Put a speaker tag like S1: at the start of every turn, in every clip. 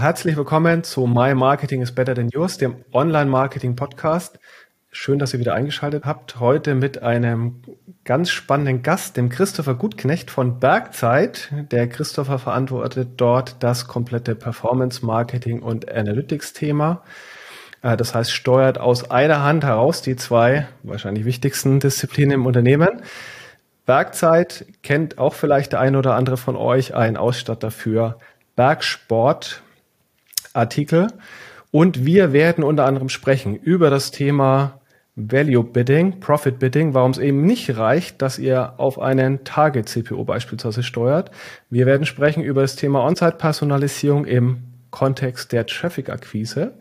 S1: Herzlich willkommen zu My Marketing is Better Than Yours, dem Online-Marketing-Podcast. Schön, dass ihr wieder eingeschaltet habt. Heute mit einem ganz spannenden Gast, dem Christopher Gutknecht von Bergzeit. Der Christopher verantwortet dort das komplette Performance-Marketing und Analytics-Thema. Äh, das heißt, steuert aus einer Hand heraus die zwei wahrscheinlich wichtigsten Disziplinen im Unternehmen. Bergzeit kennt auch vielleicht der eine oder andere von euch, ein Ausstatter für Bergsport, Artikel. Und wir werden unter anderem sprechen über das Thema Value Bidding, Profit Bidding, warum es eben nicht reicht, dass ihr auf einen Target CPO beispielsweise steuert. Wir werden sprechen über das Thema On-Site-Personalisierung im Kontext der Traffic-Akquise,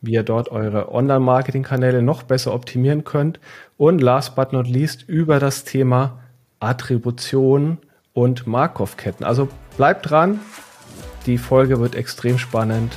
S1: wie ihr dort eure Online-Marketing-Kanäle noch besser optimieren könnt. Und last but not least über das Thema Attribution und Markov-Ketten. Also bleibt dran, die Folge wird extrem spannend.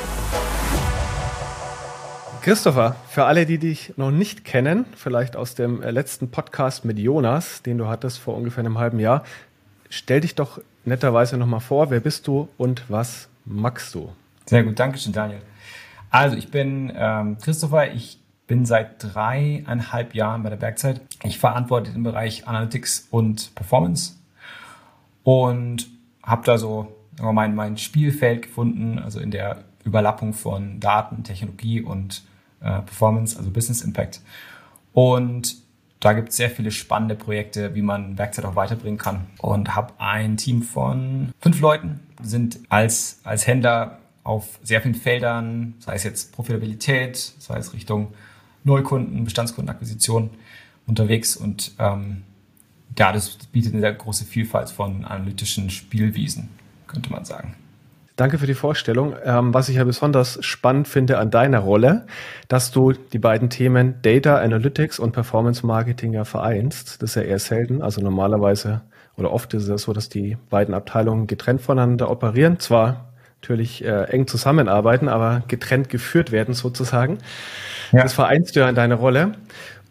S1: Christopher, für alle, die dich noch nicht kennen, vielleicht aus dem äh, letzten Podcast mit Jonas, den du hattest vor ungefähr einem halben Jahr, stell dich doch netterweise nochmal vor, wer bist du und was magst du?
S2: Sehr gut, danke schön, Daniel. Also, ich bin ähm, Christopher, ich bin seit dreieinhalb Jahren bei der Bergzeit. Ich verantworte den Bereich Analytics und Performance und habe da so mein, mein Spielfeld gefunden, also in der Überlappung von Daten, Technologie und äh, Performance, also Business Impact. Und da gibt es sehr viele spannende Projekte, wie man Werkzeit auch weiterbringen kann. Und habe ein Team von fünf Leuten, sind als, als Händler auf sehr vielen Feldern, sei es jetzt Profitabilität, sei es Richtung Neukunden, Bestandskundenakquisition unterwegs. Und ähm, ja, das bietet eine sehr große Vielfalt von analytischen Spielwiesen, könnte man sagen.
S1: Danke für die Vorstellung. Ähm, was ich ja besonders spannend finde an deiner Rolle, dass du die beiden Themen Data Analytics und Performance Marketing ja vereinst. Das ist ja eher selten. Also normalerweise oder oft ist es so, dass die beiden Abteilungen getrennt voneinander operieren. Zwar natürlich äh, eng zusammenarbeiten, aber getrennt geführt werden sozusagen. Ja. Das vereinst du ja in deiner Rolle.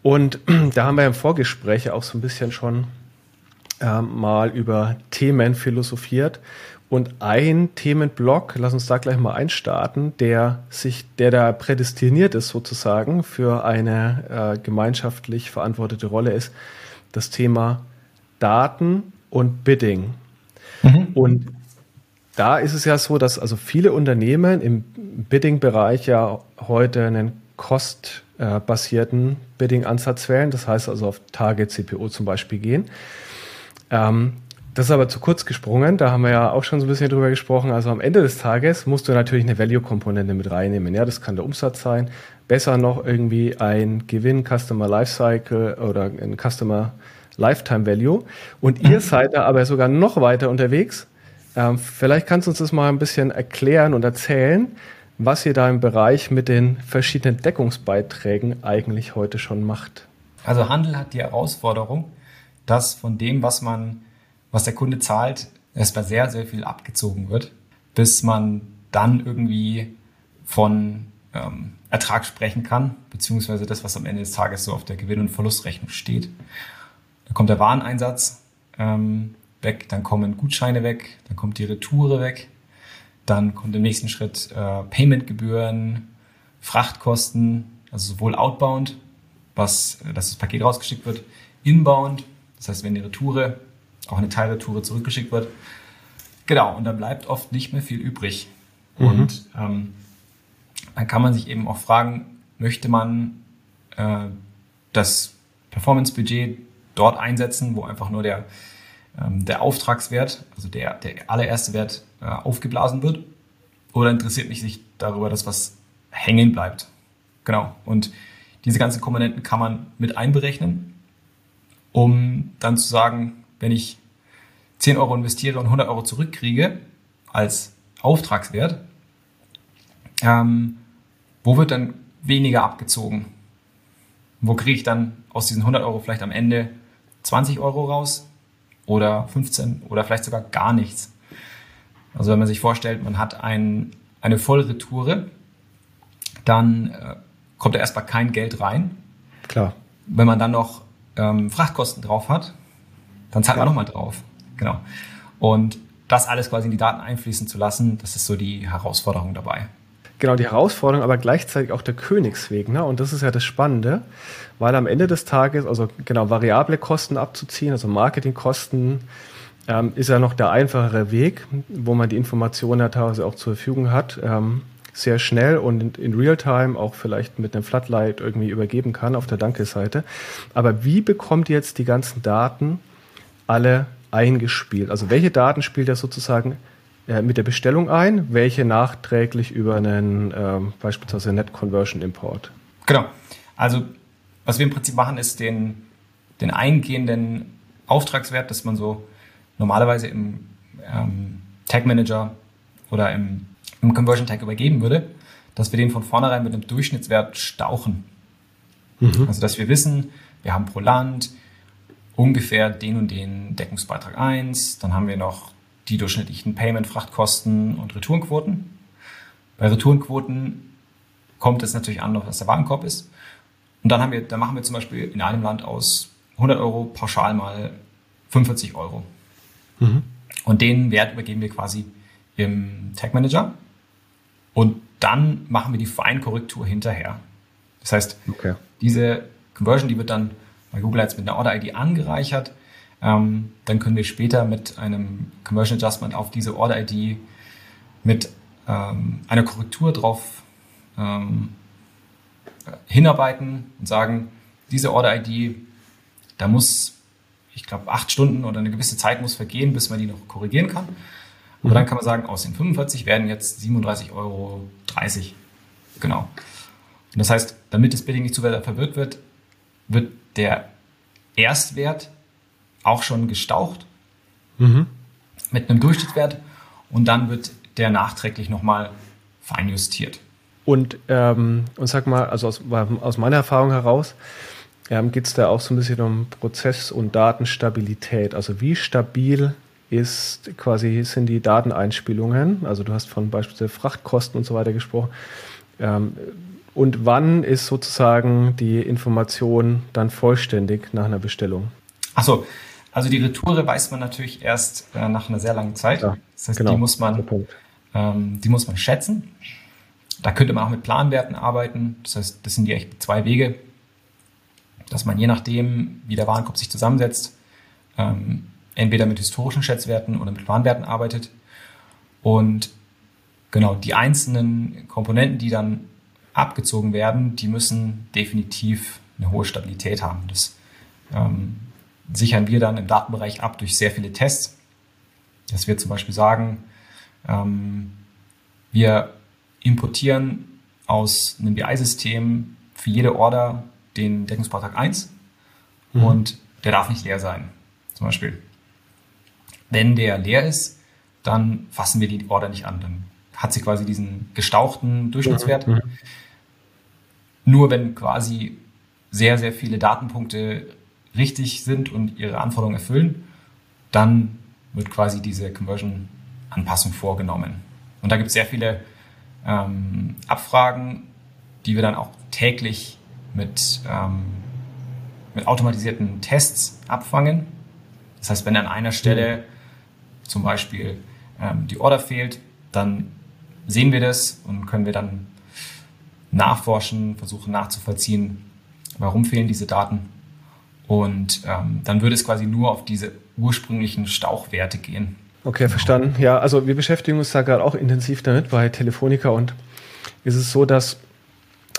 S1: Und da haben wir im Vorgespräch auch so ein bisschen schon äh, mal über Themen philosophiert. Und ein Themenblock, lass uns da gleich mal einstarten, der sich, der da prädestiniert ist sozusagen für eine äh, gemeinschaftlich verantwortete Rolle ist, das Thema Daten und Bidding. Mhm. Und da ist es ja so, dass also viele Unternehmen im Bidding-Bereich ja heute einen kostbasierten Bidding-Ansatz wählen, das heißt also auf Target CPO zum Beispiel gehen. Ähm, das ist aber zu kurz gesprungen. Da haben wir ja auch schon so ein bisschen drüber gesprochen. Also am Ende des Tages musst du natürlich eine Value-Komponente mit reinnehmen. Ja, das kann der Umsatz sein. Besser noch irgendwie ein Gewinn, Customer Lifecycle oder ein Customer Lifetime Value. Und ihr mhm. seid da aber sogar noch weiter unterwegs. Ähm, vielleicht kannst du uns das mal ein bisschen erklären und erzählen, was ihr da im Bereich mit den verschiedenen Deckungsbeiträgen eigentlich heute schon macht.
S2: Also Handel hat die Herausforderung, dass von dem, was man was der Kunde zahlt, erstmal sehr, sehr viel abgezogen wird, bis man dann irgendwie von ähm, Ertrag sprechen kann, beziehungsweise das, was am Ende des Tages so auf der Gewinn- und Verlustrechnung steht. Dann kommt der Wareneinsatz ähm, weg, dann kommen Gutscheine weg, dann kommt die Retoure weg, dann kommt im nächsten Schritt äh, Paymentgebühren, Frachtkosten, also sowohl outbound, was, dass das Paket rausgeschickt wird, inbound, das heißt, wenn die Retoure auch eine Teilretoure zurückgeschickt wird. Genau, und dann bleibt oft nicht mehr viel übrig. Mhm. Und ähm, dann kann man sich eben auch fragen, möchte man äh, das Performance-Budget dort einsetzen, wo einfach nur der, ähm, der Auftragswert, also der, der allererste Wert äh, aufgeblasen wird? Oder interessiert mich sich darüber, dass was hängen bleibt? Genau. Und diese ganzen Komponenten kann man mit einberechnen, um dann zu sagen, wenn ich 10 Euro investiere und 100 Euro zurückkriege als Auftragswert, ähm, wo wird dann weniger abgezogen? Wo kriege ich dann aus diesen 100 Euro vielleicht am Ende 20 Euro raus oder 15 oder vielleicht sogar gar nichts? Also wenn man sich vorstellt, man hat ein, eine Vollretoure, dann äh, kommt da erstmal kein Geld rein.
S1: Klar.
S2: Wenn man dann noch ähm, Frachtkosten drauf hat, dann zahlt ja. man nochmal drauf. Genau. Und das alles quasi in die Daten einfließen zu lassen, das ist so die Herausforderung dabei.
S1: Genau, die Herausforderung, aber gleichzeitig auch der Königsweg. Ne? Und das ist ja das Spannende, weil am Ende des Tages, also genau, variable Kosten abzuziehen, also Marketingkosten, ähm, ist ja noch der einfachere Weg, wo man die Informationen ja teilweise auch zur Verfügung hat, ähm, sehr schnell und in, in Realtime auch vielleicht mit einem Floodlight irgendwie übergeben kann auf der Danke-Seite. Aber wie bekommt ihr jetzt die ganzen Daten alle eingespielt? Also welche Daten spielt er sozusagen äh, mit der Bestellung ein, welche nachträglich über einen ähm, beispielsweise Net Conversion Import?
S2: Genau. Also was wir im Prinzip machen, ist den, den eingehenden Auftragswert, dass man so normalerweise im ähm, Tag Manager oder im, im Conversion Tag übergeben würde, dass wir den von vornherein mit einem Durchschnittswert stauchen. Mhm. Also dass wir wissen, wir haben pro Land ungefähr den und den Deckungsbeitrag 1, dann haben wir noch die durchschnittlichen Payment-Frachtkosten und Retourenquoten. Bei Retourenquoten kommt es natürlich an, was der Warenkorb ist. Und dann haben wir, dann machen wir zum Beispiel in einem Land aus 100 Euro pauschal mal 45 Euro. Mhm. Und den Wert übergeben wir quasi im Tag Manager. Und dann machen wir die Feinkorrektur hinterher. Das heißt, okay. diese Conversion, die wird dann bei Google Ads mit einer Order-ID angereichert. Ähm, dann können wir später mit einem Conversion Adjustment auf diese Order-ID mit ähm, einer Korrektur drauf ähm, hinarbeiten und sagen, diese Order-ID, da muss ich glaube, acht Stunden oder eine gewisse Zeit muss vergehen, bis man die noch korrigieren kann. Aber mhm. dann kann man sagen, aus den 45 werden jetzt 37,30 Euro. Genau. Und das heißt, damit das Bidding nicht zu verwirrt wird, wird der Erstwert auch schon gestaucht mhm. mit einem Durchschnittswert und dann wird der nachträglich nochmal feinjustiert.
S1: Und, ähm, und sag mal, also aus, aus meiner Erfahrung heraus, ähm, geht es da auch so ein bisschen um Prozess- und Datenstabilität. Also wie stabil ist quasi sind die Dateneinspielungen? Also du hast von beispielsweise Frachtkosten und so weiter gesprochen. Ähm, und wann ist sozusagen die Information dann vollständig nach einer Bestellung?
S2: Achso, also die Retoure weiß man natürlich erst äh, nach einer sehr langen Zeit. Ja, das heißt, genau, die, muss man, ähm, die muss man schätzen. Da könnte man auch mit Planwerten arbeiten. Das heißt, das sind die echt zwei Wege dass man je nachdem, wie der Warenkorb sich zusammensetzt, ähm, entweder mit historischen Schätzwerten oder mit Warenwerten arbeitet. Und genau, die einzelnen Komponenten, die dann abgezogen werden, die müssen definitiv eine hohe Stabilität haben. Das ähm, sichern wir dann im Datenbereich ab durch sehr viele Tests. Dass wir zum Beispiel sagen, ähm, wir importieren aus einem BI-System für jede Order den Deckungsbeitrag 1 mhm. und der darf nicht leer sein, zum Beispiel. Wenn der leer ist, dann fassen wir die Order nicht an. Dann hat sie quasi diesen gestauchten Durchschnittswert. Mhm. Nur wenn quasi sehr, sehr viele Datenpunkte richtig sind und ihre Anforderungen erfüllen, dann wird quasi diese Conversion-Anpassung vorgenommen. Und da gibt es sehr viele ähm, Abfragen, die wir dann auch täglich mit, ähm, mit automatisierten Tests abfangen. Das heißt, wenn an einer Stelle zum Beispiel ähm, die Order fehlt, dann sehen wir das und können wir dann nachforschen, versuchen nachzuvollziehen, warum fehlen diese Daten. Und ähm, dann würde es quasi nur auf diese ursprünglichen Stauchwerte gehen.
S1: Okay, verstanden. Ja, also wir beschäftigen uns da gerade auch intensiv damit bei Telefonica und ist es so, dass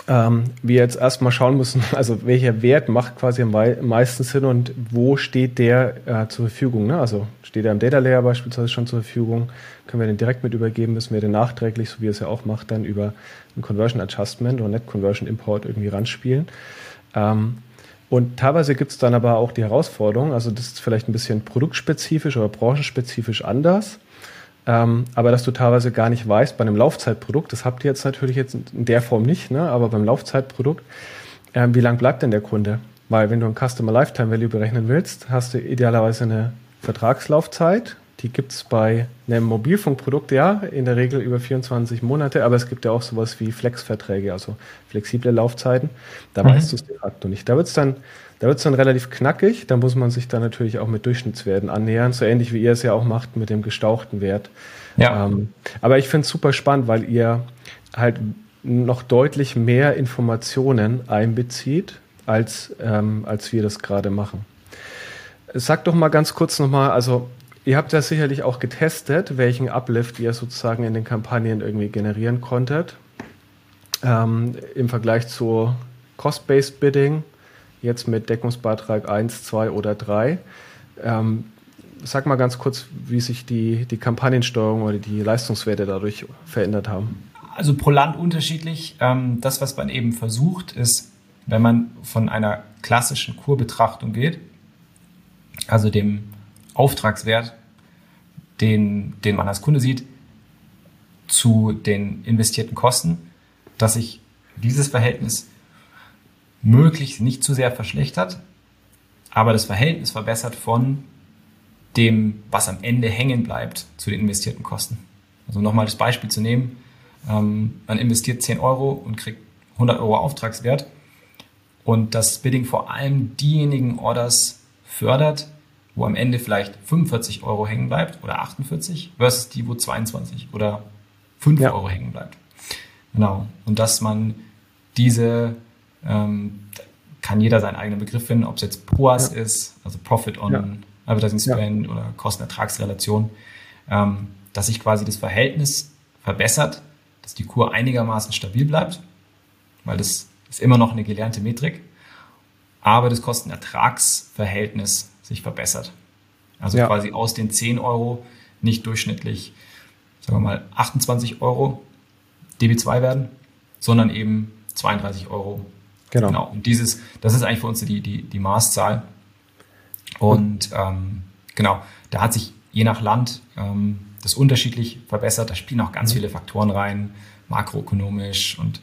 S1: ähm, wir jetzt erstmal schauen müssen, also welcher Wert macht quasi am meisten Sinn und wo steht der äh, zur Verfügung. Ne? Also steht er im Data Layer beispielsweise schon zur Verfügung, können wir den direkt mit übergeben, müssen wir den nachträglich, so wie es ja auch macht, dann über ein Conversion Adjustment oder Net Conversion Import irgendwie ranspielen. Ähm, und teilweise gibt es dann aber auch die Herausforderung, also das ist vielleicht ein bisschen produktspezifisch oder branchenspezifisch anders. Ähm, aber dass du teilweise gar nicht weißt, bei einem Laufzeitprodukt, das habt ihr jetzt natürlich jetzt in der Form nicht, ne? aber beim Laufzeitprodukt, äh, wie lang bleibt denn der Kunde? Weil wenn du ein Customer Lifetime Value berechnen willst, hast du idealerweise eine Vertragslaufzeit. Die gibt es bei einem Mobilfunkprodukt ja in der Regel über 24 Monate, aber es gibt ja auch sowas wie Flex-Verträge, also flexible Laufzeiten. Da mhm. weißt du es de facto nicht. Da wird es dann da wird es dann relativ knackig. Da muss man sich dann natürlich auch mit Durchschnittswerten annähern, so ähnlich wie ihr es ja auch macht mit dem gestauchten Wert. Ja. Ähm, aber ich finde es super spannend, weil ihr halt noch deutlich mehr Informationen einbezieht, als, ähm, als wir das gerade machen. Sag doch mal ganz kurz nochmal, also ihr habt ja sicherlich auch getestet, welchen Uplift ihr sozusagen in den Kampagnen irgendwie generieren konntet. Ähm, Im Vergleich zu Cost-Based Bidding jetzt mit Deckungsbeitrag 1, 2 oder 3. Ähm, sag mal ganz kurz, wie sich die, die Kampagnensteuerung oder die Leistungswerte dadurch verändert haben.
S2: Also pro Land unterschiedlich. Ähm, das, was man eben versucht, ist, wenn man von einer klassischen Kurbetrachtung geht, also dem Auftragswert, den, den man als Kunde sieht, zu den investierten Kosten, dass sich dieses Verhältnis möglichst nicht zu sehr verschlechtert, aber das Verhältnis verbessert von dem, was am Ende hängen bleibt zu den investierten Kosten. Also nochmal das Beispiel zu nehmen, ähm, man investiert 10 Euro und kriegt 100 Euro Auftragswert und das Bidding vor allem diejenigen Orders fördert, wo am Ende vielleicht 45 Euro hängen bleibt oder 48 versus die, wo 22 oder 5 ja. Euro hängen bleibt. Genau. Und dass man diese ähm, kann jeder seinen eigenen Begriff finden, ob es jetzt POAS ja. ist, also Profit on ja. Advertising Spend ja. oder Kostenertragsrelation, ähm, dass sich quasi das Verhältnis verbessert, dass die Kur einigermaßen stabil bleibt, weil das ist immer noch eine gelernte Metrik, aber das Kostenertragsverhältnis sich verbessert. Also ja. quasi aus den 10 Euro nicht durchschnittlich, sagen wir mal, 28 Euro DB2 werden, sondern eben 32 Euro Genau. genau. Und dieses, das ist eigentlich für uns die, die, die Maßzahl. Und ähm, genau, da hat sich je nach Land ähm, das unterschiedlich verbessert. Da spielen auch ganz mhm. viele Faktoren rein, makroökonomisch und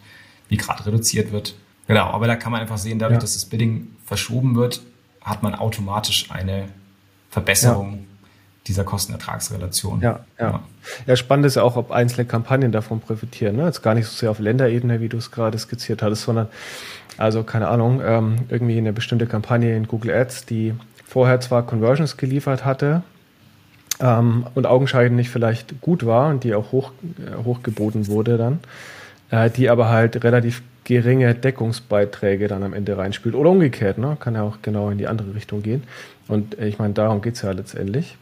S2: wie gerade reduziert wird. Genau, aber da kann man einfach sehen, dadurch, ja. dass das Bidding verschoben wird, hat man automatisch eine Verbesserung. Dieser Kostenertragsrelation.
S1: Ja, ja, ja. Ja, spannend ist ja auch, ob einzelne Kampagnen davon profitieren. Ne? Jetzt gar nicht so sehr auf Länderebene, wie du es gerade skizziert hattest, sondern also keine Ahnung, ähm, irgendwie eine bestimmte Kampagne in Google Ads, die vorher zwar Conversions geliefert hatte ähm, und augenscheinlich vielleicht gut war und die auch hoch, äh, hochgeboten wurde dann, äh, die aber halt relativ geringe Deckungsbeiträge dann am Ende reinspielt. Oder umgekehrt, ne? kann ja auch genau in die andere Richtung gehen. Und äh, ich meine, darum geht es ja letztendlich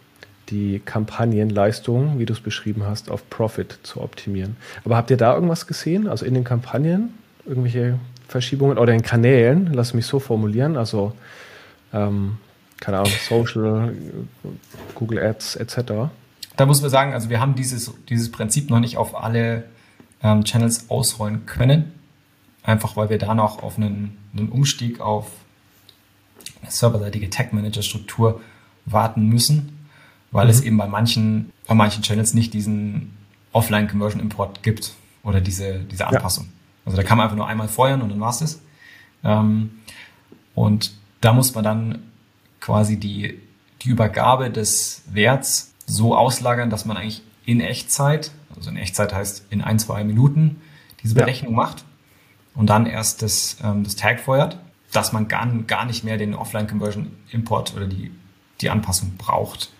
S1: die Kampagnenleistung, wie du es beschrieben hast, auf Profit zu optimieren. Aber habt ihr da irgendwas gesehen? Also in den Kampagnen? Irgendwelche Verschiebungen oder in Kanälen, lass mich so formulieren, also ähm, keine Ahnung, Social, Google Ads etc.
S2: Da muss man sagen, also wir haben dieses, dieses Prinzip noch nicht auf alle ähm, Channels ausrollen können, einfach weil wir da noch auf einen, einen Umstieg auf eine serverseitige Tag Manager Struktur warten müssen, weil mhm. es eben bei manchen, bei manchen Channels nicht diesen Offline Conversion Import gibt oder diese, diese Anpassung. Ja. Also da kann man einfach nur einmal feuern und dann war's das. Ähm, und da muss man dann quasi die, die Übergabe des Werts so auslagern, dass man eigentlich in Echtzeit, also in Echtzeit heißt in ein, zwei Minuten, diese Berechnung ja. macht und dann erst das, ähm, das Tag feuert, dass man gar, gar nicht mehr den Offline-Conversion-Import oder die, die Anpassung braucht.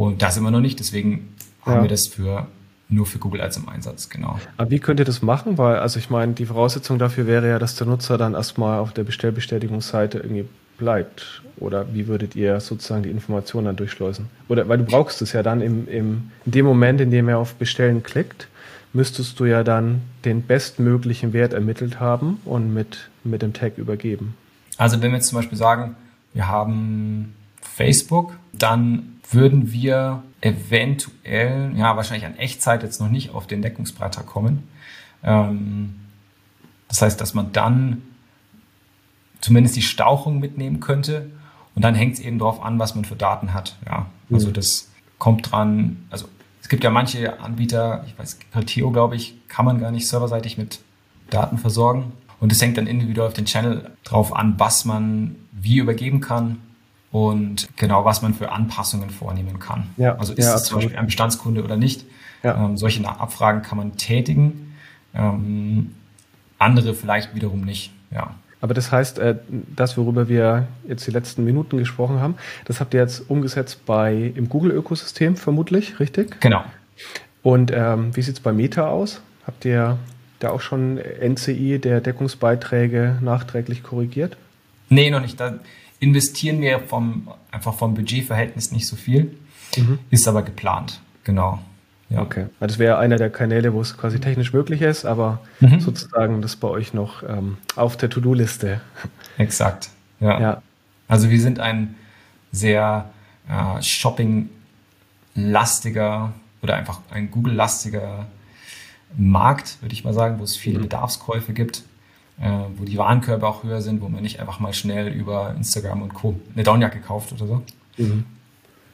S2: Und da sind wir noch nicht, deswegen ja. haben wir das für nur für Google Ads im Einsatz, genau.
S1: Aber wie könnt ihr das machen? Weil, also ich meine, die Voraussetzung dafür wäre ja, dass der Nutzer dann erstmal auf der Bestellbestätigungsseite irgendwie bleibt. Oder wie würdet ihr sozusagen die Informationen dann durchschleusen? Oder weil du brauchst es ja dann im, im, in dem Moment, in dem er auf Bestellen klickt, müsstest du ja dann den bestmöglichen Wert ermittelt haben und mit, mit dem Tag übergeben.
S2: Also wenn wir jetzt zum Beispiel sagen, wir haben Facebook, dann würden wir eventuell, ja, wahrscheinlich an Echtzeit jetzt noch nicht auf den Deckungsbreiter kommen. Ähm, das heißt, dass man dann zumindest die Stauchung mitnehmen könnte. Und dann hängt es eben darauf an, was man für Daten hat. Ja, also mhm. das kommt dran, also gibt ja manche Anbieter, ich weiß, Theo, glaube ich, kann man gar nicht serverseitig mit Daten versorgen. Und es hängt dann individuell auf den Channel drauf an, was man wie übergeben kann und genau, was man für Anpassungen vornehmen kann. Ja, also ist ja, es zum Beispiel ein Bestandskunde oder nicht. Ja. Ähm, solche Abfragen kann man tätigen, ähm, andere vielleicht wiederum nicht. Ja.
S1: Aber das heißt, äh, das, worüber wir jetzt die letzten Minuten gesprochen haben, das habt ihr jetzt umgesetzt bei im Google-Ökosystem vermutlich, richtig?
S2: Genau.
S1: Und ähm, wie sieht es bei Meta aus? Habt ihr da auch schon NCI der Deckungsbeiträge nachträglich korrigiert?
S2: Nee, noch nicht. Da investieren wir vom, einfach vom Budgetverhältnis nicht so viel, mhm. ist aber geplant. Genau.
S1: Ja. Okay. Das wäre einer der Kanäle, wo es quasi technisch möglich ist, aber mhm. sozusagen das bei euch noch ähm, auf der To-Do-Liste.
S2: Exakt. Ja. ja. Also wir sind ein sehr äh, Shopping-lastiger oder einfach ein Google-lastiger Markt, würde ich mal sagen, wo es viele mhm. Bedarfskäufe gibt, äh, wo die Warenkörbe auch höher sind, wo man nicht einfach mal schnell über Instagram und Co. eine Downjacke kauft oder so. Mhm.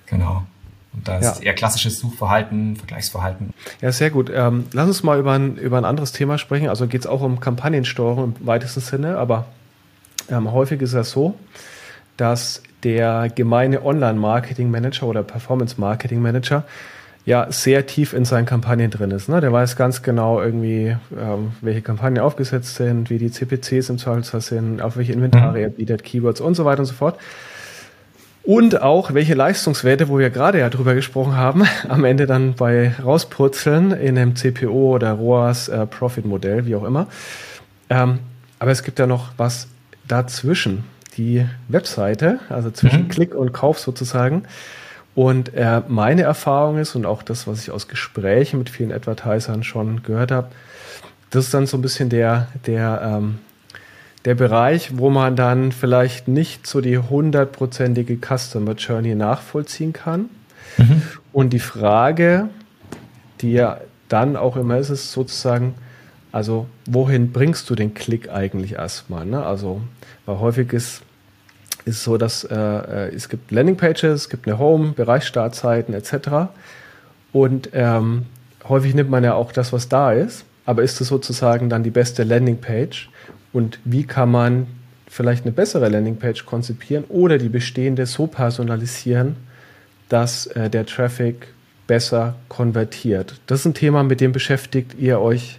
S2: Genau. Und da ist ja. eher klassisches Suchverhalten, Vergleichsverhalten.
S1: Ja, sehr gut. Ähm, lass uns mal über ein, über ein anderes Thema sprechen. Also geht es auch um Kampagnensteuerung im weitesten Sinne, aber ähm, häufig ist es so, dass der gemeine Online-Marketing-Manager oder Performance-Marketing-Manager ja sehr tief in seinen Kampagnen drin ist. Ne? Der weiß ganz genau irgendwie, ähm, welche Kampagnen aufgesetzt sind, wie die CPCs im Zweifelsfall sind, auf welche Inventare mhm. er bietet, Keywords und so weiter und so fort. Und auch, welche Leistungswerte, wo wir gerade ja drüber gesprochen haben, am Ende dann bei rauspurzeln in einem CPO oder ROAS äh, Profit Modell, wie auch immer. Ähm, aber es gibt ja noch was dazwischen. Die Webseite, also zwischen mhm. Klick und Kauf sozusagen. Und äh, meine Erfahrung ist und auch das, was ich aus Gesprächen mit vielen Advertisern schon gehört habe, das ist dann so ein bisschen der, der ähm, der Bereich, wo man dann vielleicht nicht so die hundertprozentige Customer Journey nachvollziehen kann. Mhm. Und die Frage, die ja dann auch immer ist, ist sozusagen, also wohin bringst du den Klick eigentlich erstmal? Ne? Also, weil häufig ist es so, dass äh, äh es gibt Landingpages, es gibt eine Home, Bereichsstartzeiten etc. Und ähm, häufig nimmt man ja auch das, was da ist. Aber ist es sozusagen dann die beste Landingpage? und wie kann man vielleicht eine bessere Landingpage konzipieren oder die bestehende so personalisieren, dass äh, der Traffic besser konvertiert. Das ist ein Thema, mit dem beschäftigt ihr euch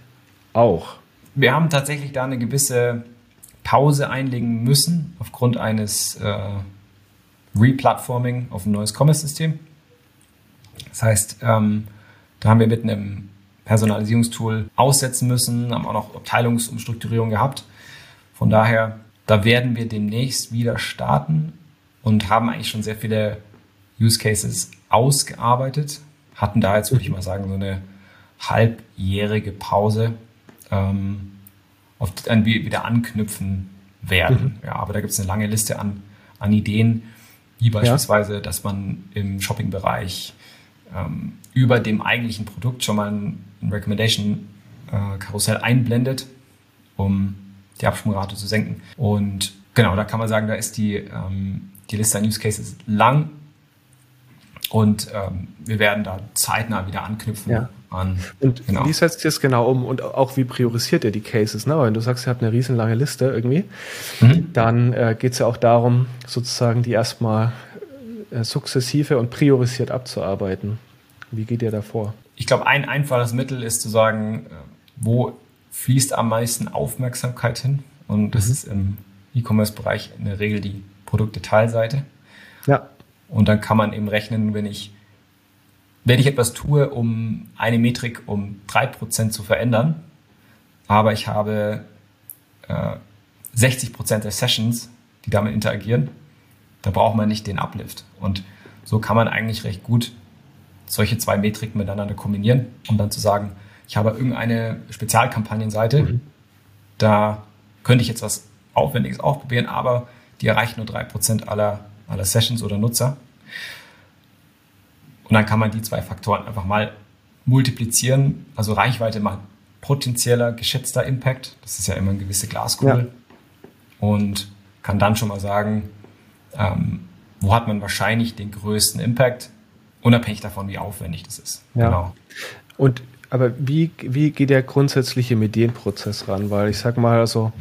S1: auch.
S2: Wir haben tatsächlich da eine gewisse Pause einlegen müssen aufgrund eines äh, Replatforming auf ein neues Commerce-System. Das heißt, ähm, da haben wir mit einem Personalisierungstool aussetzen müssen, haben auch noch Abteilungsumstrukturierung gehabt von daher, da werden wir demnächst wieder starten und haben eigentlich schon sehr viele Use Cases ausgearbeitet. Hatten da jetzt, würde ich mal sagen, so eine halbjährige Pause, ähm, auf die wir wieder anknüpfen werden. Mhm. Ja, aber da gibt es eine lange Liste an, an Ideen, wie beispielsweise, ja. dass man im Shopping-Bereich ähm, über dem eigentlichen Produkt schon mal ein, ein Recommendation-Karussell äh, einblendet, um die Absprungrate zu senken. Und genau, da kann man sagen, da ist die, ähm, die Liste an Use Cases lang und ähm, wir werden da zeitnah wieder anknüpfen. Ja. An,
S1: und genau. wie setzt ihr es genau um und auch wie priorisiert ihr die Cases? Ne? Wenn du sagst, ihr habt eine riesenlange Liste irgendwie, mhm. dann äh, geht es ja auch darum, sozusagen die erstmal äh, sukzessive und priorisiert abzuarbeiten. Wie geht ihr da vor?
S2: Ich glaube, ein einfaches Mittel ist zu sagen, äh, wo fließt am meisten Aufmerksamkeit hin. Und das mhm. ist im E-Commerce-Bereich in der Regel die Produktdetailseite. Ja. Und dann kann man eben rechnen, wenn ich, wenn ich etwas tue, um eine Metrik um 3% zu verändern, aber ich habe äh, 60% der Sessions, die damit interagieren, da braucht man nicht den Uplift. Und so kann man eigentlich recht gut solche zwei Metriken miteinander kombinieren, um dann zu sagen, ich habe irgendeine Spezialkampagnenseite, mhm. da könnte ich jetzt was Aufwendiges ausprobieren, aber die erreicht nur 3% aller, aller Sessions oder Nutzer. Und dann kann man die zwei Faktoren einfach mal multiplizieren, also Reichweite mal potenzieller, geschätzter Impact, das ist ja immer eine gewisse Glaskugel, ja. und kann dann schon mal sagen, ähm, wo hat man wahrscheinlich den größten Impact unabhängig davon, wie aufwendig das ist.
S1: Ja. Genau. Und aber wie, wie geht der grundsätzliche Medienprozess ran? Weil ich sag mal, also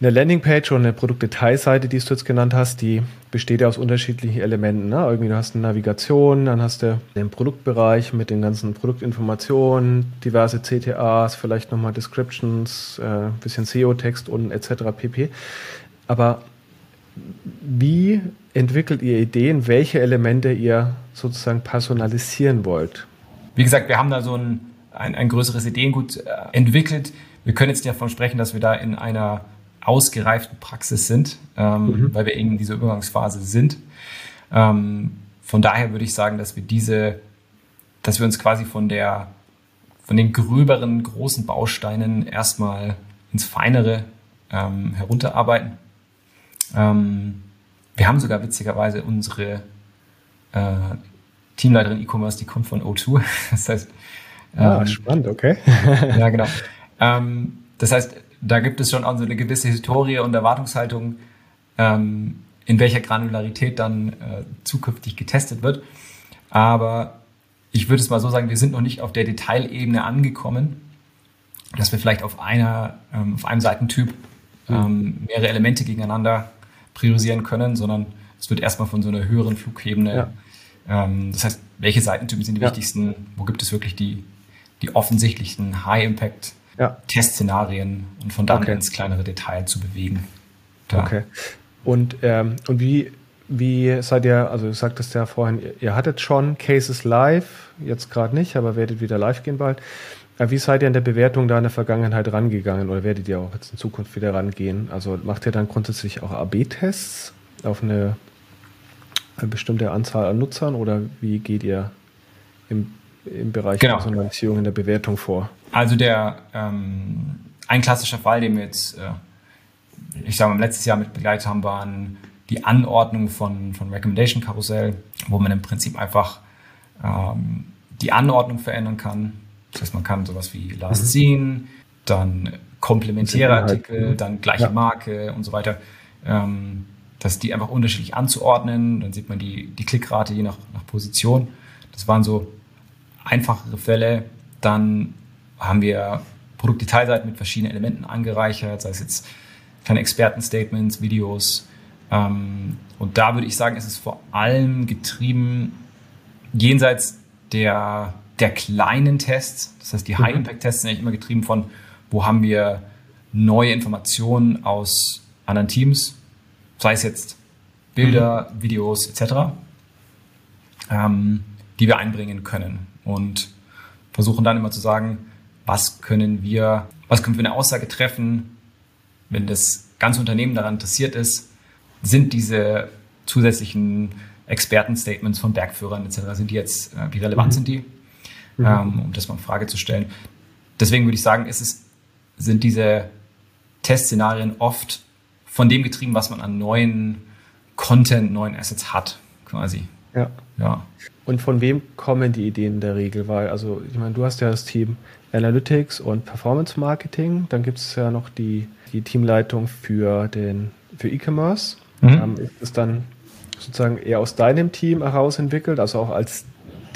S1: eine Landingpage oder eine Produktdetailseite, die du jetzt genannt hast, die besteht ja aus unterschiedlichen Elementen. Ne? Irgendwie du hast eine Navigation, dann hast du den Produktbereich mit den ganzen Produktinformationen, diverse CTAs, vielleicht nochmal Descriptions, äh, bisschen SEO-Text und etc. pp. Aber wie entwickelt ihr Ideen, welche Elemente ihr sozusagen personalisieren wollt?
S2: Wie gesagt, wir haben da so ein, ein, ein größeres Ideengut äh, entwickelt. Wir können jetzt davon sprechen, dass wir da in einer ausgereiften Praxis sind, ähm, mhm. weil wir eben in dieser Übergangsphase sind. Ähm, von daher würde ich sagen, dass wir diese, dass wir uns quasi von der, von den gröberen, großen Bausteinen erstmal ins Feinere ähm, herunterarbeiten. Wir haben sogar witzigerweise unsere äh, Teamleiterin E-Commerce, die kommt von O2. Das heißt,
S1: ah, ähm, spannend, okay.
S2: ja, genau. Ähm, das heißt, da gibt es schon also eine gewisse Historie und Erwartungshaltung, ähm, in welcher Granularität dann äh, zukünftig getestet wird. Aber ich würde es mal so sagen, wir sind noch nicht auf der Detailebene angekommen, dass wir vielleicht auf einer, ähm, auf einem Seitentyp ähm, mehrere Elemente gegeneinander priorisieren können, sondern es wird erstmal von so einer höheren Flugebene. Ja. Ähm, das heißt, welche Seitentypen sind die ja. wichtigsten? Wo gibt es wirklich die, die offensichtlichsten High-Impact ja. Testszenarien und von dann okay. ins kleinere Detail zu bewegen.
S1: Da. Okay. Und, ähm, und wie, wie seid ihr, also du sagtest ja vorhin, ihr, ihr hattet schon Cases live, jetzt gerade nicht, aber werdet wieder live gehen bald. Äh, wie seid ihr in der Bewertung da in der Vergangenheit rangegangen oder werdet ihr auch jetzt in Zukunft wieder rangehen? Also macht ihr dann grundsätzlich auch AB-Tests auf eine, eine, bestimmte Anzahl an Nutzern oder wie geht ihr im, im Bereich
S2: genau.
S1: Personalisierung in der Bewertung vor?
S2: Also der ähm, ein klassischer Fall, den wir jetzt, äh, ich sage mal, letztes Jahr mit begleitet haben, waren die Anordnung von, von Recommendation Karussell, wo man im Prinzip einfach ähm, die Anordnung verändern kann. Das heißt, man kann sowas wie Last mhm. Seen, dann komplementäre Artikel, dann gleiche ja. Marke und so weiter, ähm, dass die einfach unterschiedlich anzuordnen. Dann sieht man die, die Klickrate je nach, nach Position. Das waren so einfachere Fälle. Dann haben wir Produktdetailseiten mit verschiedenen Elementen angereichert, sei es jetzt kleine Expertenstatements, Videos. Ähm, und da würde ich sagen, ist es vor allem getrieben jenseits der, der kleinen Tests. Das heißt, die mhm. High-Impact-Tests sind eigentlich immer getrieben von, wo haben wir neue Informationen aus anderen Teams, sei es jetzt Bilder, mhm. Videos etc., ähm, die wir einbringen können. Und versuchen dann immer zu sagen, was können wir, was können wir eine Aussage treffen, wenn das ganze Unternehmen daran interessiert ist, sind diese zusätzlichen Expertenstatements von Bergführern etc., sind die jetzt, äh, wie relevant mhm. sind die, mhm. ähm, um das mal in Frage zu stellen. Deswegen würde ich sagen, ist es, sind diese Testszenarien oft von dem getrieben, was man an neuen Content, neuen Assets hat, quasi.
S1: Ja. Ja. Und von wem kommen die Ideen in der Regel? Weil, also, ich meine, du hast ja das Team Analytics und Performance Marketing. Dann gibt es ja noch die, die Teamleitung für den für E-Commerce. Mhm. Ähm, ist es dann sozusagen eher aus deinem Team heraus entwickelt, also auch als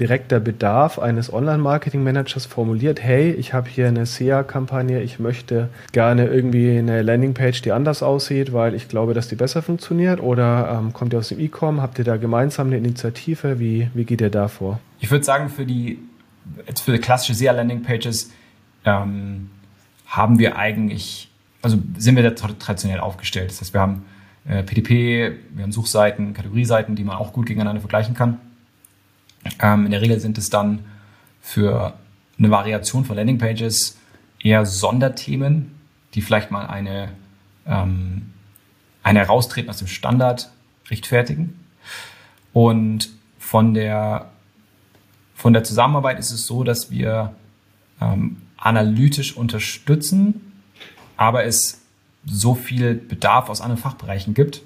S1: direkter Bedarf eines Online-Marketing-Managers formuliert, hey, ich habe hier eine SEA-Kampagne, ich möchte gerne irgendwie eine Landingpage, die anders aussieht, weil ich glaube, dass die besser funktioniert? Oder ähm, kommt ihr aus dem E-Com? Habt ihr da gemeinsam eine Initiative? Wie, wie geht ihr da vor?
S2: Ich würde sagen, für die für klassische SEA-Landing-Pages ähm, haben wir eigentlich, also sind wir da traditionell aufgestellt. Das heißt, wir haben äh, PDP, wir haben Suchseiten, Kategorieseiten, die man auch gut gegeneinander vergleichen kann. Ähm, in der Regel sind es dann für eine Variation von Landingpages eher Sonderthemen, die vielleicht mal eine, ähm, eine Heraustreten aus dem Standard rechtfertigen. Und von der von der Zusammenarbeit ist es so, dass wir ähm, analytisch unterstützen, aber es so viel Bedarf aus anderen Fachbereichen gibt,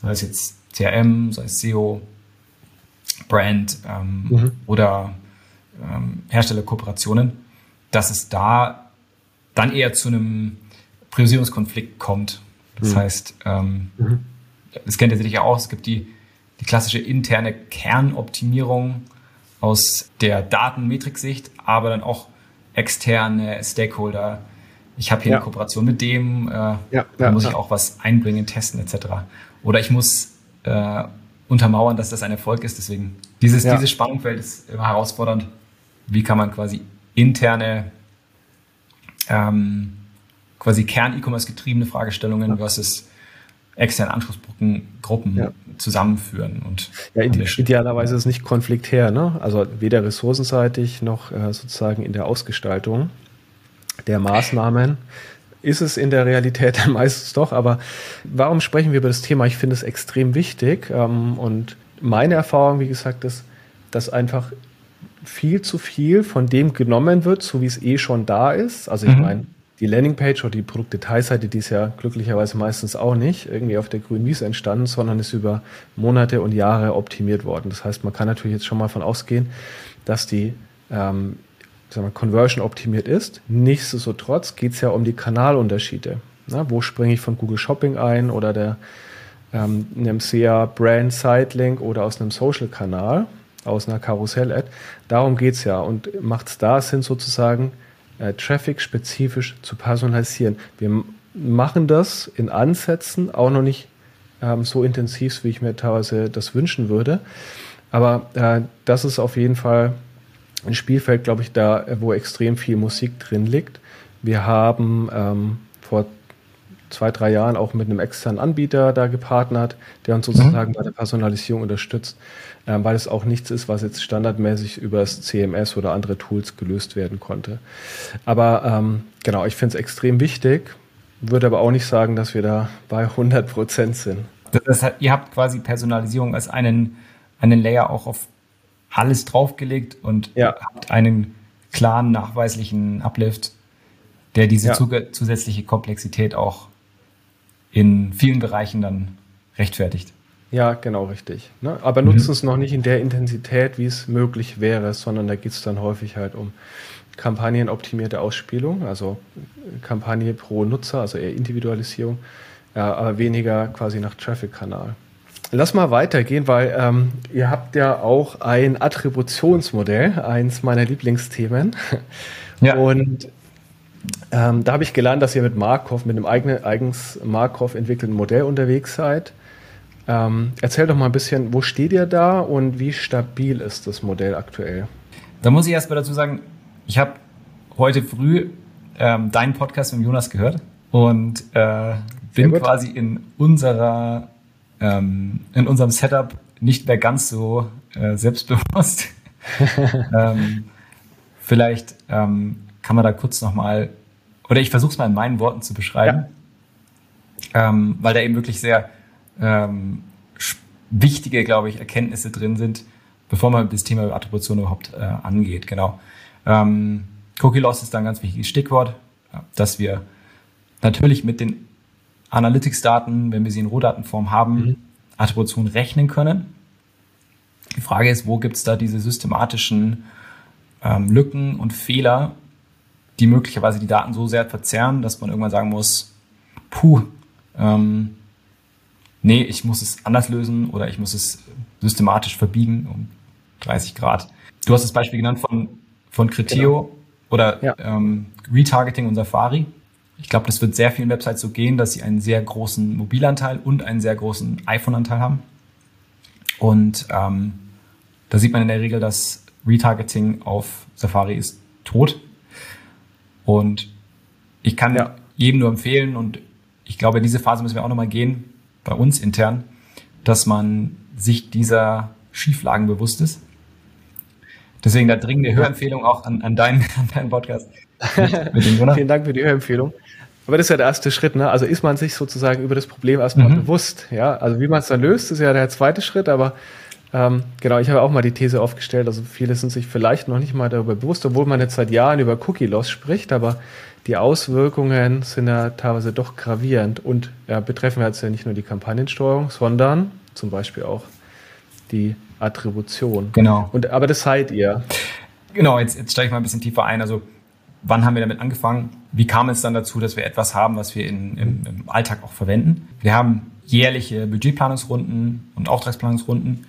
S2: sei es jetzt CRM, sei es SEO, Brand ähm, mhm. oder ähm, Herstellerkooperationen, dass es da dann eher zu einem Priorisierungskonflikt kommt. Das mhm. heißt, ähm, mhm. das kennt ihr sicher auch, es gibt die die klassische interne Kernoptimierung aus der Datenmetriksicht, aber dann auch externe Stakeholder. Ich habe hier ja. eine Kooperation mit dem, äh, ja, ja, da muss ich auch was einbringen, testen etc. Oder ich muss äh, untermauern, dass das ein Erfolg ist. Deswegen dieses, dieses Spannungsfeld ist immer herausfordernd. Wie kann man quasi interne ähm, quasi Kern-E-Commerce getriebene Fragestellungen versus externe Anspruchsgruppen ja. zusammenführen und
S1: ja, idealerweise ist es nicht konfliktär, ne? Also weder ressourcenseitig noch äh, sozusagen in der Ausgestaltung der Maßnahmen ist es in der Realität meistens doch. Aber warum sprechen wir über das Thema? Ich finde es extrem wichtig ähm, und meine Erfahrung, wie gesagt, ist, dass einfach viel zu viel von dem genommen wird, so wie es eh schon da ist. Also ich mhm. meine, die Landingpage oder die Produktdetailseite, die ist ja glücklicherweise meistens auch nicht irgendwie auf der grünen Wiese entstanden, sondern ist über Monate und Jahre optimiert worden. Das heißt, man kann natürlich jetzt schon mal von ausgehen, dass die ähm, sagen wir, Conversion optimiert ist. Nichtsdestotrotz geht es ja um die Kanalunterschiede. Na, wo springe ich von Google Shopping ein oder der, ähm, einem SEA Brand Sidelink oder aus einem Social-Kanal, aus einer Karussell-Ad. Darum geht es ja und macht es da Sinn sozusagen, äh, Traffic spezifisch zu personalisieren. Wir machen das in Ansätzen auch noch nicht ähm, so intensiv, wie ich mir teilweise das wünschen würde. Aber äh, das ist auf jeden Fall ein Spielfeld, glaube ich, da, wo extrem viel Musik drin liegt. Wir haben ähm, vor zwei, drei Jahren auch mit einem externen Anbieter da gepartnert, der uns sozusagen mhm. bei der Personalisierung unterstützt, ähm, weil es auch nichts ist, was jetzt standardmäßig über das CMS oder andere Tools gelöst werden konnte. Aber ähm, genau, ich finde es extrem wichtig, würde aber auch nicht sagen, dass wir da bei 100 Prozent sind.
S2: Das heißt, ihr habt quasi Personalisierung als einen, einen Layer auch auf alles draufgelegt und ja. habt einen klaren, nachweislichen Uplift, der diese ja. zusätzliche Komplexität auch in vielen Bereichen dann rechtfertigt.
S1: Ja, genau richtig. Ne? Aber mhm. nutzen es noch nicht in der Intensität, wie es möglich wäre, sondern da geht es dann häufig halt um kampagnenoptimierte Ausspielung, also Kampagne pro Nutzer, also eher Individualisierung, ja, aber weniger quasi nach Traffic-Kanal. Lass mal weitergehen, weil ähm, ihr habt ja auch ein Attributionsmodell, eins meiner Lieblingsthemen. Ja. Und ähm, da habe ich gelernt, dass ihr mit Markov, mit einem eigenen, eigens Markov entwickelten Modell unterwegs seid. Ähm, erzähl doch mal ein bisschen, wo steht ihr da und wie stabil ist das Modell aktuell?
S2: Da muss ich erst mal dazu sagen, ich habe heute früh ähm, deinen Podcast mit Jonas gehört und äh, bin quasi in unserer ähm, in unserem Setup nicht mehr ganz so äh, selbstbewusst. ähm, vielleicht ähm, kann man da kurz nochmal, oder ich versuche es mal in meinen Worten zu beschreiben, ja. ähm, weil da eben wirklich sehr ähm, wichtige, glaube ich, Erkenntnisse drin sind, bevor man das Thema Attribution überhaupt äh, angeht. Genau. Ähm, Cookie Loss ist da ein ganz wichtiges Stichwort, dass wir natürlich mit den Analytics-Daten, wenn wir sie in Rohdatenform haben, mhm. Attribution rechnen können. Die Frage ist, wo gibt es da diese systematischen ähm, Lücken und Fehler, die möglicherweise die Daten so sehr verzerren, dass man irgendwann sagen muss, puh, ähm, nee, ich muss es anders lösen oder ich muss es systematisch verbiegen um 30 Grad. Du hast das Beispiel genannt von, von Criteo genau. oder ja. ähm, Retargeting und Safari. Ich glaube, das wird sehr vielen Websites so gehen, dass sie einen sehr großen Mobilanteil und einen sehr großen iPhone-Anteil haben. Und ähm, da sieht man in der Regel, dass Retargeting auf Safari ist tot. Und ich kann ja. jedem nur empfehlen, und ich glaube, in diese Phase müssen wir auch nochmal gehen, bei uns intern, dass man sich dieser Schieflagen bewusst ist. Deswegen da dringende Hörempfehlung auch an, an, deinen, an deinen Podcast.
S1: Vielen Dank für die Hörempfehlung. Aber das ist ja der erste Schritt, ne? Also ist man sich sozusagen über das Problem erstmal mhm. bewusst, ja? Also wie man es dann löst, ist ja der zweite Schritt, aber ähm, genau, ich habe auch mal die These aufgestellt, also viele sind sich vielleicht noch nicht mal darüber bewusst, obwohl man jetzt seit Jahren über Cookie-Loss spricht, aber die Auswirkungen sind ja teilweise doch gravierend und ja, betreffen jetzt ja nicht nur die Kampagnensteuerung, sondern zum Beispiel auch die Attribution.
S2: Genau.
S1: Und, aber das seid ihr.
S2: Genau, jetzt, jetzt steige ich mal ein bisschen tiefer ein. Also wann haben wir damit angefangen? Wie kam es dann dazu, dass wir etwas haben, was wir in, im, im Alltag auch verwenden? Wir haben jährliche Budgetplanungsrunden und Auftragsplanungsrunden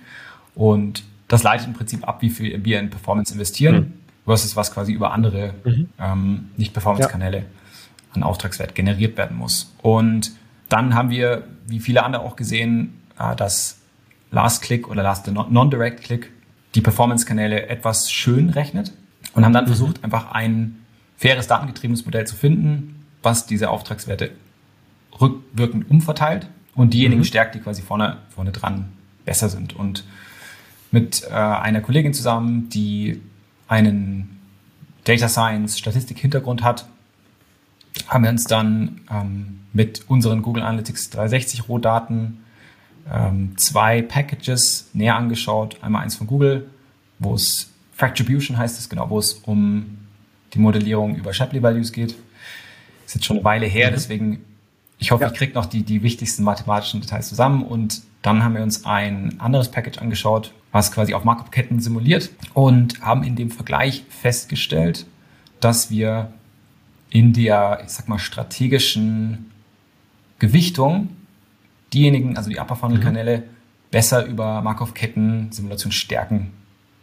S2: und das leitet im Prinzip ab, wie viel wir in Performance investieren mhm. versus was quasi über andere mhm. ähm, Nicht-Performance-Kanäle ja. an Auftragswert generiert werden muss. Und dann haben wir, wie viele andere auch gesehen, äh, dass Last Click oder Last Non-Direct Click die Performance-Kanäle etwas schön rechnet und haben dann mhm. versucht, einfach ein faires datengetriebenes Modell zu finden, was diese Auftragswerte rückwirkend umverteilt und diejenigen mhm. stärkt, die quasi vorne, vorne dran besser sind. Und mit äh, einer Kollegin zusammen, die einen Data Science Statistik-Hintergrund hat, haben wir uns dann ähm, mit unseren Google Analytics 360 Rohdaten ähm, zwei Packages näher angeschaut. Einmal eins von Google, wo es Fractribution heißt es genau, wo es um die Modellierung über Shapley Values geht. Ist jetzt schon eine Weile her, mhm. deswegen ich hoffe, ja. ich kriege noch die, die wichtigsten mathematischen Details zusammen. Und dann haben wir uns ein anderes Package angeschaut, was quasi auf Markup-Ketten simuliert und haben in dem Vergleich festgestellt, dass wir in der, ich sag mal, strategischen Gewichtung diejenigen, also die Upper Funnel Kanäle, mhm. besser über Markov-Ketten Simulation stärken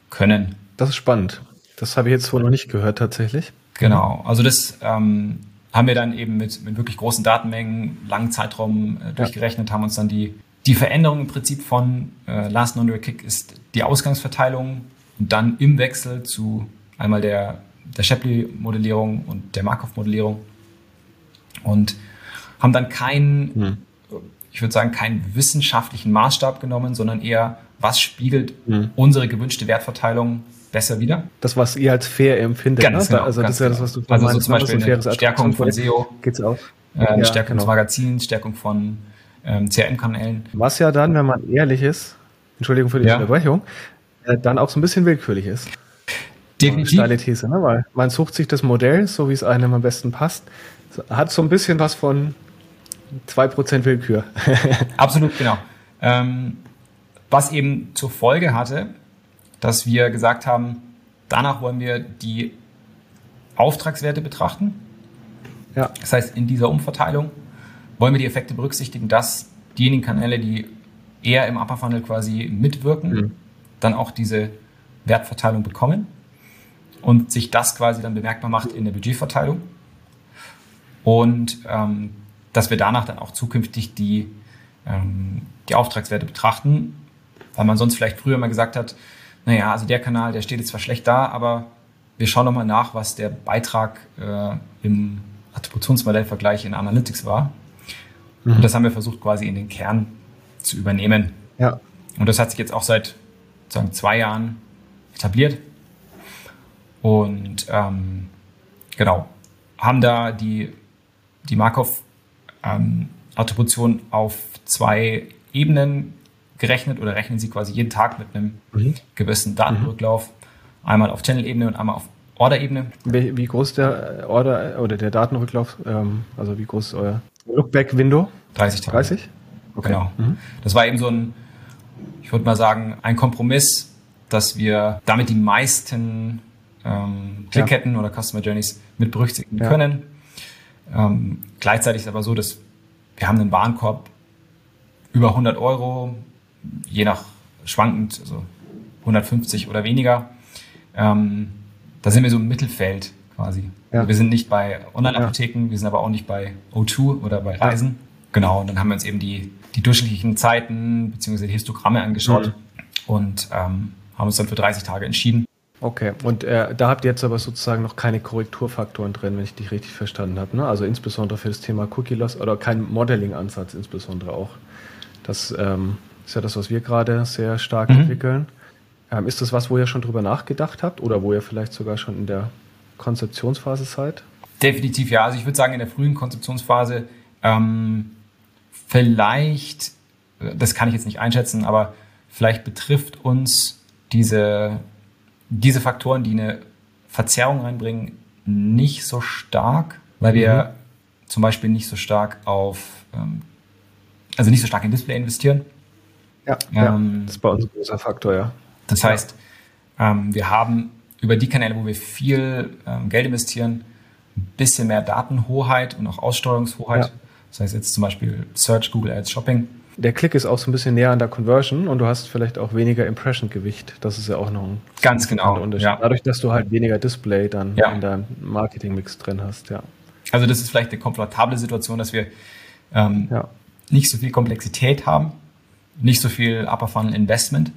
S2: können.
S1: Das ist spannend. Das habe ich jetzt wohl noch nicht gehört tatsächlich.
S2: Genau. Also das ähm, haben wir dann eben mit, mit wirklich großen Datenmengen, langen Zeitraum äh, durchgerechnet, ja. haben uns dann die, die Veränderung im Prinzip von äh, Last Non Kick ist die Ausgangsverteilung und dann im Wechsel zu einmal der, der Shapley-Modellierung und der Markov-Modellierung und haben dann keinen hm ich würde sagen, keinen wissenschaftlichen Maßstab genommen, sondern eher, was spiegelt mhm. unsere gewünschte Wertverteilung besser wieder?
S1: Das, was ihr als fair empfindet.
S2: Ganz ne? genau, also das ist ja das, was du
S1: Also so zum Beispiel eine Stärkung von SEO.
S2: Geht's auch. Äh, eine ja, Stärkung genau. des Magazins, Stärkung von ähm, CRM-Kanälen.
S1: Was ja dann, wenn man ehrlich ist, Entschuldigung für die ja. Unterbrechung, äh, dann auch so ein bisschen willkürlich ist.
S2: Definitiv.
S1: Steile These, ne? weil man sucht sich das Modell, so wie es einem am besten passt. Hat so ein bisschen was von 2% Willkür.
S2: Absolut, genau. Ähm, was eben zur Folge hatte, dass wir gesagt haben, danach wollen wir die Auftragswerte betrachten. Ja. Das heißt, in dieser Umverteilung wollen wir die Effekte berücksichtigen, dass diejenigen Kanäle, die eher im Upper Funnel quasi mitwirken, mhm. dann auch diese Wertverteilung bekommen und sich das quasi dann bemerkbar macht in der Budgetverteilung. Und ähm, dass wir danach dann auch zukünftig die, ähm, die Auftragswerte betrachten, weil man sonst vielleicht früher mal gesagt hat, naja, also der Kanal, der steht jetzt zwar schlecht da, aber wir schauen nochmal nach, was der Beitrag äh, im Attributionsmodellvergleich in Analytics war. Mhm. Und das haben wir versucht quasi in den Kern zu übernehmen.
S1: Ja.
S2: Und das hat sich jetzt auch seit sagen, zwei Jahren etabliert. Und ähm, genau, haben da die, die Markov ähm, auf zwei Ebenen gerechnet oder rechnen Sie quasi jeden Tag mit einem mhm. gewissen Datenrücklauf. Mhm. Einmal auf Channel-Ebene und einmal auf Order-Ebene.
S1: Wie, wie, groß der Order oder der Datenrücklauf, ähm, also wie groß ist euer Lookback-Window?
S2: 30
S1: Tage. 30?
S2: Okay. Genau. Mhm. Das war eben so ein, ich würde mal sagen, ein Kompromiss, dass wir damit die meisten ähm, Klickketten ja. oder Customer Journeys mit berücksichtigen ja. können ähm, gleichzeitig ist aber so, dass wir haben einen Warenkorb über 100 Euro, je nach schwankend, also 150 oder weniger. Ähm, da sind wir so im Mittelfeld quasi. Ja. Wir sind nicht bei Online-Apotheken, ja. wir sind aber auch nicht bei O2 oder bei Reisen. Genau, und dann haben wir uns eben die, die durchschnittlichen Zeiten bzw. die Histogramme angeschaut mhm. und ähm, haben uns dann für 30 Tage entschieden.
S1: Okay, und äh, da habt ihr jetzt aber sozusagen noch keine Korrekturfaktoren drin, wenn ich dich richtig verstanden habe. Ne? Also insbesondere für das Thema Cookie Loss oder kein Modeling-Ansatz insbesondere auch. Das ähm, ist ja das, was wir gerade sehr stark mhm. entwickeln. Ähm, ist das was, wo ihr schon drüber nachgedacht habt oder wo ihr vielleicht sogar schon in der Konzeptionsphase seid?
S2: Definitiv ja. Also ich würde sagen, in der frühen Konzeptionsphase ähm, vielleicht, das kann ich jetzt nicht einschätzen, aber vielleicht betrifft uns diese diese Faktoren, die eine Verzerrung reinbringen, nicht so stark, weil wir mhm. zum Beispiel nicht so stark auf, ähm, also nicht so stark in Display investieren.
S1: Ja, ähm, das ist bei uns ein großer Faktor, ja.
S2: Das heißt, ähm, wir haben über die Kanäle, wo wir viel ähm, Geld investieren, ein bisschen mehr Datenhoheit und auch Aussteuerungshoheit. Ja. Das heißt jetzt zum Beispiel Search, Google Ads, Shopping.
S1: Der Klick ist auch so ein bisschen näher an der Conversion und du hast vielleicht auch weniger Impression-Gewicht. Das ist ja auch noch ein
S2: ganz genau
S1: Unterschied. Ja. Dadurch, dass du halt weniger Display dann ja. in deinem Marketing-Mix drin hast, ja.
S2: Also das ist vielleicht eine komfortable Situation, dass wir ähm, nicht so viel Komplexität haben, nicht so viel Upper Funnel Investment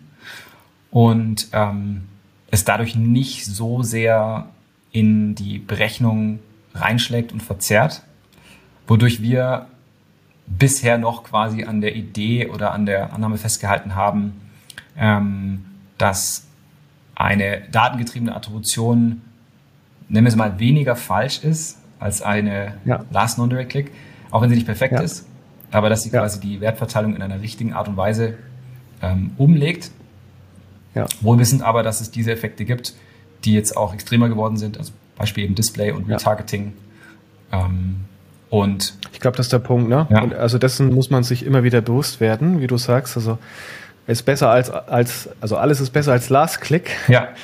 S2: und ähm, es dadurch nicht so sehr in die Berechnung reinschlägt und verzerrt, wodurch wir bisher noch quasi an der Idee oder an der Annahme festgehalten haben, ähm, dass eine datengetriebene Attribution, nennen wir es mal, weniger falsch ist als eine ja. Last Non-Direct Click, auch wenn sie nicht perfekt ja. ist, aber dass sie ja. quasi die Wertverteilung in einer richtigen Art und Weise ähm, umlegt. Ja. Wohlwissend aber, dass es diese Effekte gibt, die jetzt auch extremer geworden sind, also Beispiel eben Display und Retargeting. Ähm, und
S1: ich glaube, das ist der Punkt, ne? Ja. Und also dessen muss man sich immer wieder bewusst werden, wie du sagst. Also ist besser als, als also alles ist besser als Last Click.
S2: Ja.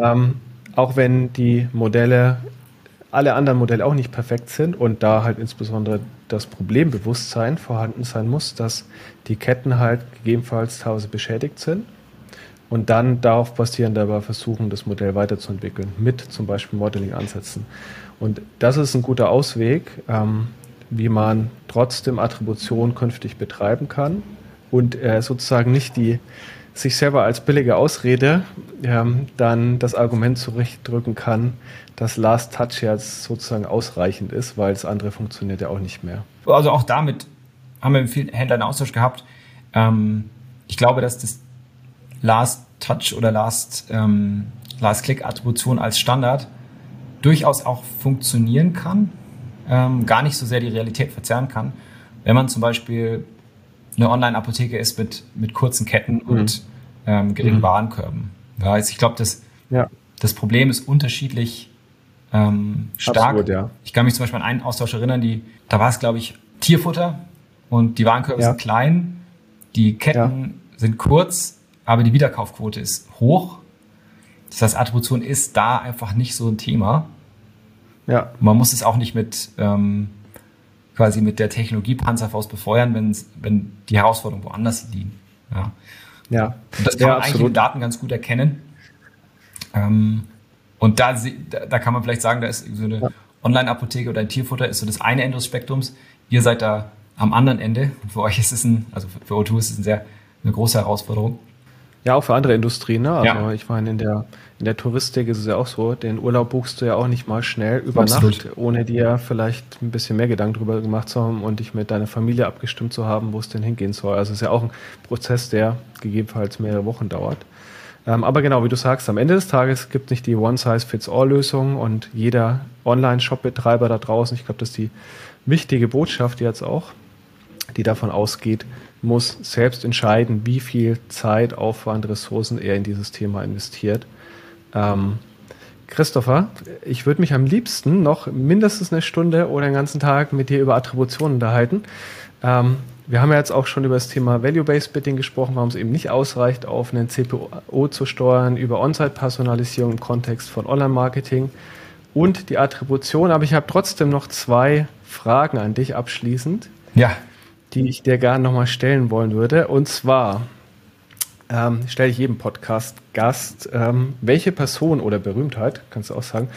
S1: Ähm, auch wenn die Modelle, alle anderen Modelle auch nicht perfekt sind und da halt insbesondere das Problembewusstsein vorhanden sein muss, dass die Ketten halt gegebenenfalls teilweise beschädigt sind und dann darauf basierend dabei versuchen, das Modell weiterzuentwickeln mit zum Beispiel Modeling-Ansätzen. Und das ist ein guter Ausweg, ähm, wie man trotzdem Attribution künftig betreiben kann und äh, sozusagen nicht die sich selber als billige Ausrede ähm, dann das Argument zurechtdrücken kann, dass Last Touch jetzt sozusagen ausreichend ist, weil das andere funktioniert ja auch nicht mehr.
S2: Also auch damit haben wir mit vielen Händlern Austausch gehabt. Ähm, ich glaube, dass das Last Touch oder Last, ähm, Last Click Attribution als Standard durchaus auch funktionieren kann, ähm, gar nicht so sehr die Realität verzerren kann. Wenn man zum Beispiel eine Online-Apotheke ist mit, mit kurzen Ketten mhm. und ähm, geringen mhm. Warenkörben. Ja, also ich glaube, das, ja. das Problem ist unterschiedlich ähm, stark. Absolut, ja. Ich kann mich zum Beispiel an einen Austausch erinnern, die, da war es, glaube ich, Tierfutter und die Warenkörbe ja. sind klein, die Ketten sind kurz, aber die Wiederkaufquote ist hoch. Das heißt, Attribution ist da einfach nicht so ein Thema. Ja. Man muss es auch nicht mit ähm, quasi mit der Technologie Panzerfaust befeuern, wenn, die Herausforderungen woanders liegen. Ja. Ja. Und das kann ja, man eigentlich in Daten ganz gut erkennen. Ähm, und da, da kann man vielleicht sagen, da ist so eine ja. Online-Apotheke oder ein Tierfutter ist so das eine Ende des Spektrums. Ihr seid da am anderen Ende. Für euch ist es ein, also für O2 ist es eine sehr eine große Herausforderung.
S1: Ja, auch für andere Industrien. Ne? Also ja. ich meine, in der, in der Touristik ist es ja auch so, den Urlaub buchst du ja auch nicht mal schnell über Absolut. Nacht, ohne dir vielleicht ein bisschen mehr Gedanken drüber gemacht zu haben und dich mit deiner Familie abgestimmt zu haben, wo es denn hingehen soll. Also es ist ja auch ein Prozess, der gegebenenfalls mehrere Wochen dauert. Ähm, aber genau, wie du sagst, am Ende des Tages gibt es nicht die One-Size-Fits-All-Lösung und jeder Online-Shop-Betreiber da draußen, ich glaube, das ist die wichtige Botschaft jetzt auch, die davon ausgeht, muss selbst entscheiden, wie viel Zeit, Aufwand, Ressourcen er in dieses Thema investiert. Ähm, Christopher, ich würde mich am liebsten noch mindestens eine Stunde oder den ganzen Tag mit dir über Attributionen unterhalten. Ähm, wir haben ja jetzt auch schon über das Thema Value-Based Bidding gesprochen, warum es eben nicht ausreicht, auf einen CPO zu steuern, über On-Site-Personalisierung im Kontext von Online-Marketing und die Attribution. Aber ich habe trotzdem noch zwei Fragen an dich abschließend.
S2: Ja
S1: die ich dir gerne nochmal stellen wollen würde. Und zwar ähm, stelle ich jedem Podcast-Gast, ähm, welche Person oder Berühmtheit, kannst du auch sagen,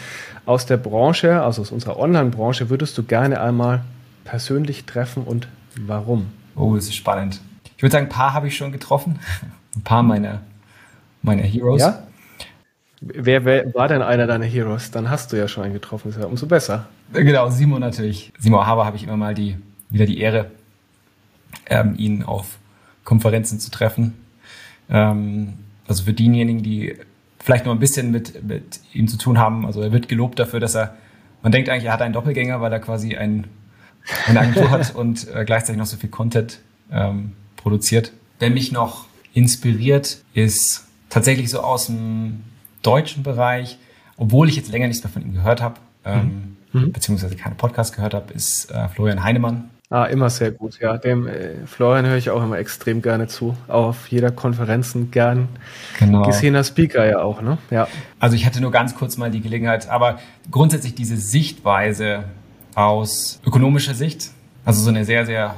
S1: aus der Branche, also aus unserer Online-Branche, würdest du gerne einmal persönlich treffen und warum?
S2: Oh, das ist spannend. Ich würde sagen, ein paar habe ich schon getroffen. Ein paar meiner, meiner Heroes. Ja?
S1: Wer, wer, war denn einer deiner Heroes? Dann hast du ja schon einen getroffen, ist ja umso besser.
S2: Genau, Simon natürlich. Simon Haber habe ich immer mal die, wieder die Ehre, ähm, ihn auf Konferenzen zu treffen. Ähm, also für diejenigen, die vielleicht noch ein bisschen mit, mit ihm zu tun haben, also er wird gelobt dafür, dass er, man denkt eigentlich, er hat einen Doppelgänger, weil er quasi ein, eine Agentur hat und äh, gleichzeitig noch so viel Content ähm, produziert. Wer mich noch inspiriert, ist tatsächlich so aus dem deutschen Bereich, obwohl ich jetzt länger nichts mehr von ihm gehört habe, ähm, mhm. mhm. beziehungsweise keine Podcast gehört habe, ist äh, Florian Heinemann.
S1: Ah, immer sehr gut, ja. Dem äh, Florian höre ich auch immer extrem gerne zu. Auch auf jeder Konferenzen gern genau. gesehener Speaker ja auch, ne? Ja.
S2: Also ich hatte nur ganz kurz mal die Gelegenheit, aber grundsätzlich diese Sichtweise aus ökonomischer Sicht, also so eine sehr, sehr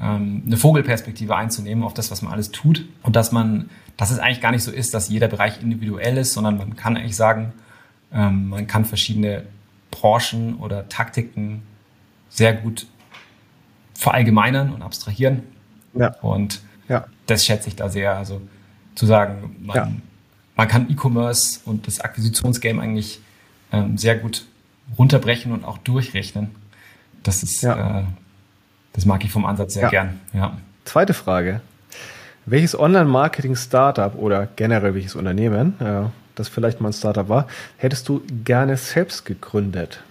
S2: ähm, eine Vogelperspektive einzunehmen auf das, was man alles tut und dass man, dass es eigentlich gar nicht so ist, dass jeder Bereich individuell ist, sondern man kann eigentlich sagen, ähm, man kann verschiedene Branchen oder Taktiken sehr gut verallgemeinern und abstrahieren. Ja. Und ja. das schätze ich da sehr. Also zu sagen, man, ja. man kann E-Commerce und das Akquisitionsgame eigentlich ähm, sehr gut runterbrechen und auch durchrechnen. Das ist, ja. äh, das mag ich vom Ansatz sehr gern. Ja.
S1: Zweite Frage. Welches Online-Marketing-Startup oder generell welches Unternehmen, äh, das vielleicht mal ein Startup war, hättest du gerne selbst gegründet?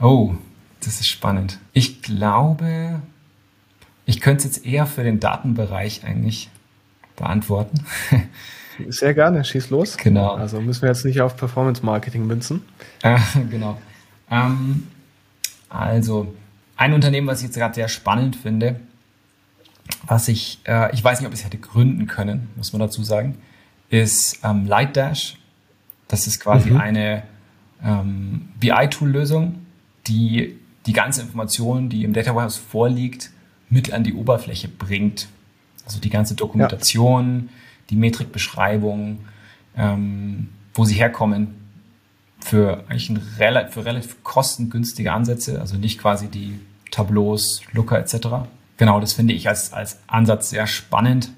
S2: Oh, das ist spannend. Ich glaube, ich könnte es jetzt eher für den Datenbereich eigentlich beantworten.
S1: Sehr gerne, schieß los.
S2: Genau.
S1: Also müssen wir jetzt nicht auf Performance Marketing münzen.
S2: Äh, genau. Ähm, also, ein Unternehmen, was ich jetzt gerade sehr spannend finde, was ich, äh, ich weiß nicht, ob ich es hätte gründen können, muss man dazu sagen, ist ähm, Lightdash. Das ist quasi mhm. eine ähm, BI-Tool-Lösung, die die ganze Information, die im Data Warehouse vorliegt, mit an die Oberfläche bringt. Also die ganze Dokumentation, ja. die Metrikbeschreibung, ähm, wo sie herkommen, für eigentlich ein relativ, für relativ kostengünstige Ansätze, also nicht quasi die Tableaus, Looker etc. Genau, das finde ich als, als Ansatz sehr spannend,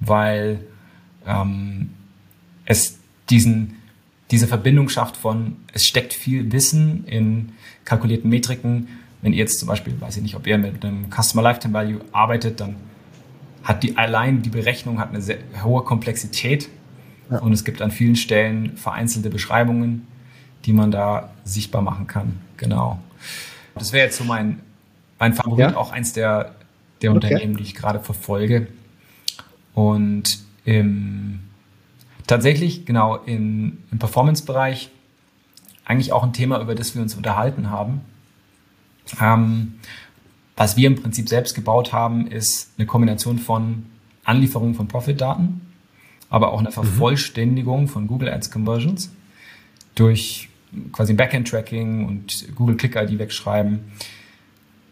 S2: weil ähm, es diesen, diese Verbindung schafft von, es steckt viel Wissen in kalkulierten Metriken. Wenn ihr jetzt zum Beispiel, weiß ich nicht, ob ihr mit einem Customer Lifetime Value arbeitet, dann hat die allein die Berechnung hat eine sehr hohe Komplexität ja. und es gibt an vielen Stellen vereinzelte Beschreibungen, die man da sichtbar machen kann. Genau. Das wäre jetzt so mein, mein Favorit, ja? auch eins der, der okay. Unternehmen, die ich gerade verfolge. Und im, tatsächlich, genau, im, im Performance-Bereich eigentlich auch ein Thema, über das wir uns unterhalten haben. Ähm, was wir im Prinzip selbst gebaut haben, ist eine Kombination von Anlieferung von Profit-Daten, aber auch eine mhm. Vervollständigung mhm. von Google Ads Conversions durch quasi Backend-Tracking und Google Click-ID wegschreiben.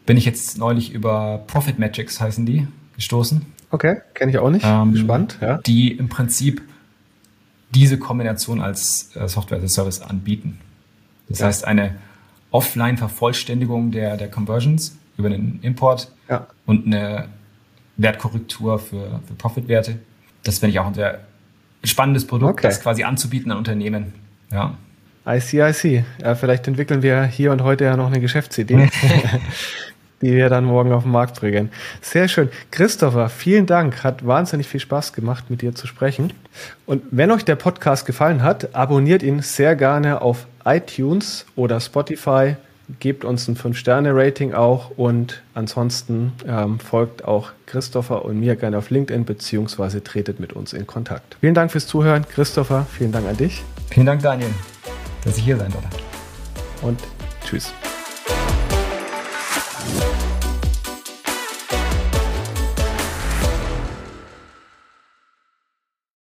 S2: Bin ich jetzt neulich über Profit Metrics heißen die gestoßen.
S1: Okay, kenne ich auch nicht.
S2: Ähm, Spannend, ja. Die im Prinzip diese Kombination als äh, Software as a Service anbieten. Das ja. heißt, eine Offline-Vervollständigung der, der Conversions über den Import ja. und eine Wertkorrektur für, für Profitwerte. Das finde ich auch ein sehr spannendes Produkt, okay. das quasi anzubieten an Unternehmen. Ja.
S1: I see, I see. Ja, vielleicht entwickeln wir hier und heute ja noch eine Geschäftsidee. die wir dann morgen auf den Markt bringen. Sehr schön. Christopher, vielen Dank. Hat wahnsinnig viel Spaß gemacht, mit dir zu sprechen. Und wenn euch der Podcast gefallen hat, abonniert ihn sehr gerne auf iTunes oder Spotify. Gebt uns ein 5-Sterne-Rating auch und ansonsten ähm, folgt auch Christopher und mir gerne auf LinkedIn beziehungsweise tretet mit uns in Kontakt. Vielen Dank fürs Zuhören. Christopher, vielen Dank an dich.
S2: Vielen Dank, Daniel, dass ich hier sein durfte.
S1: Und tschüss.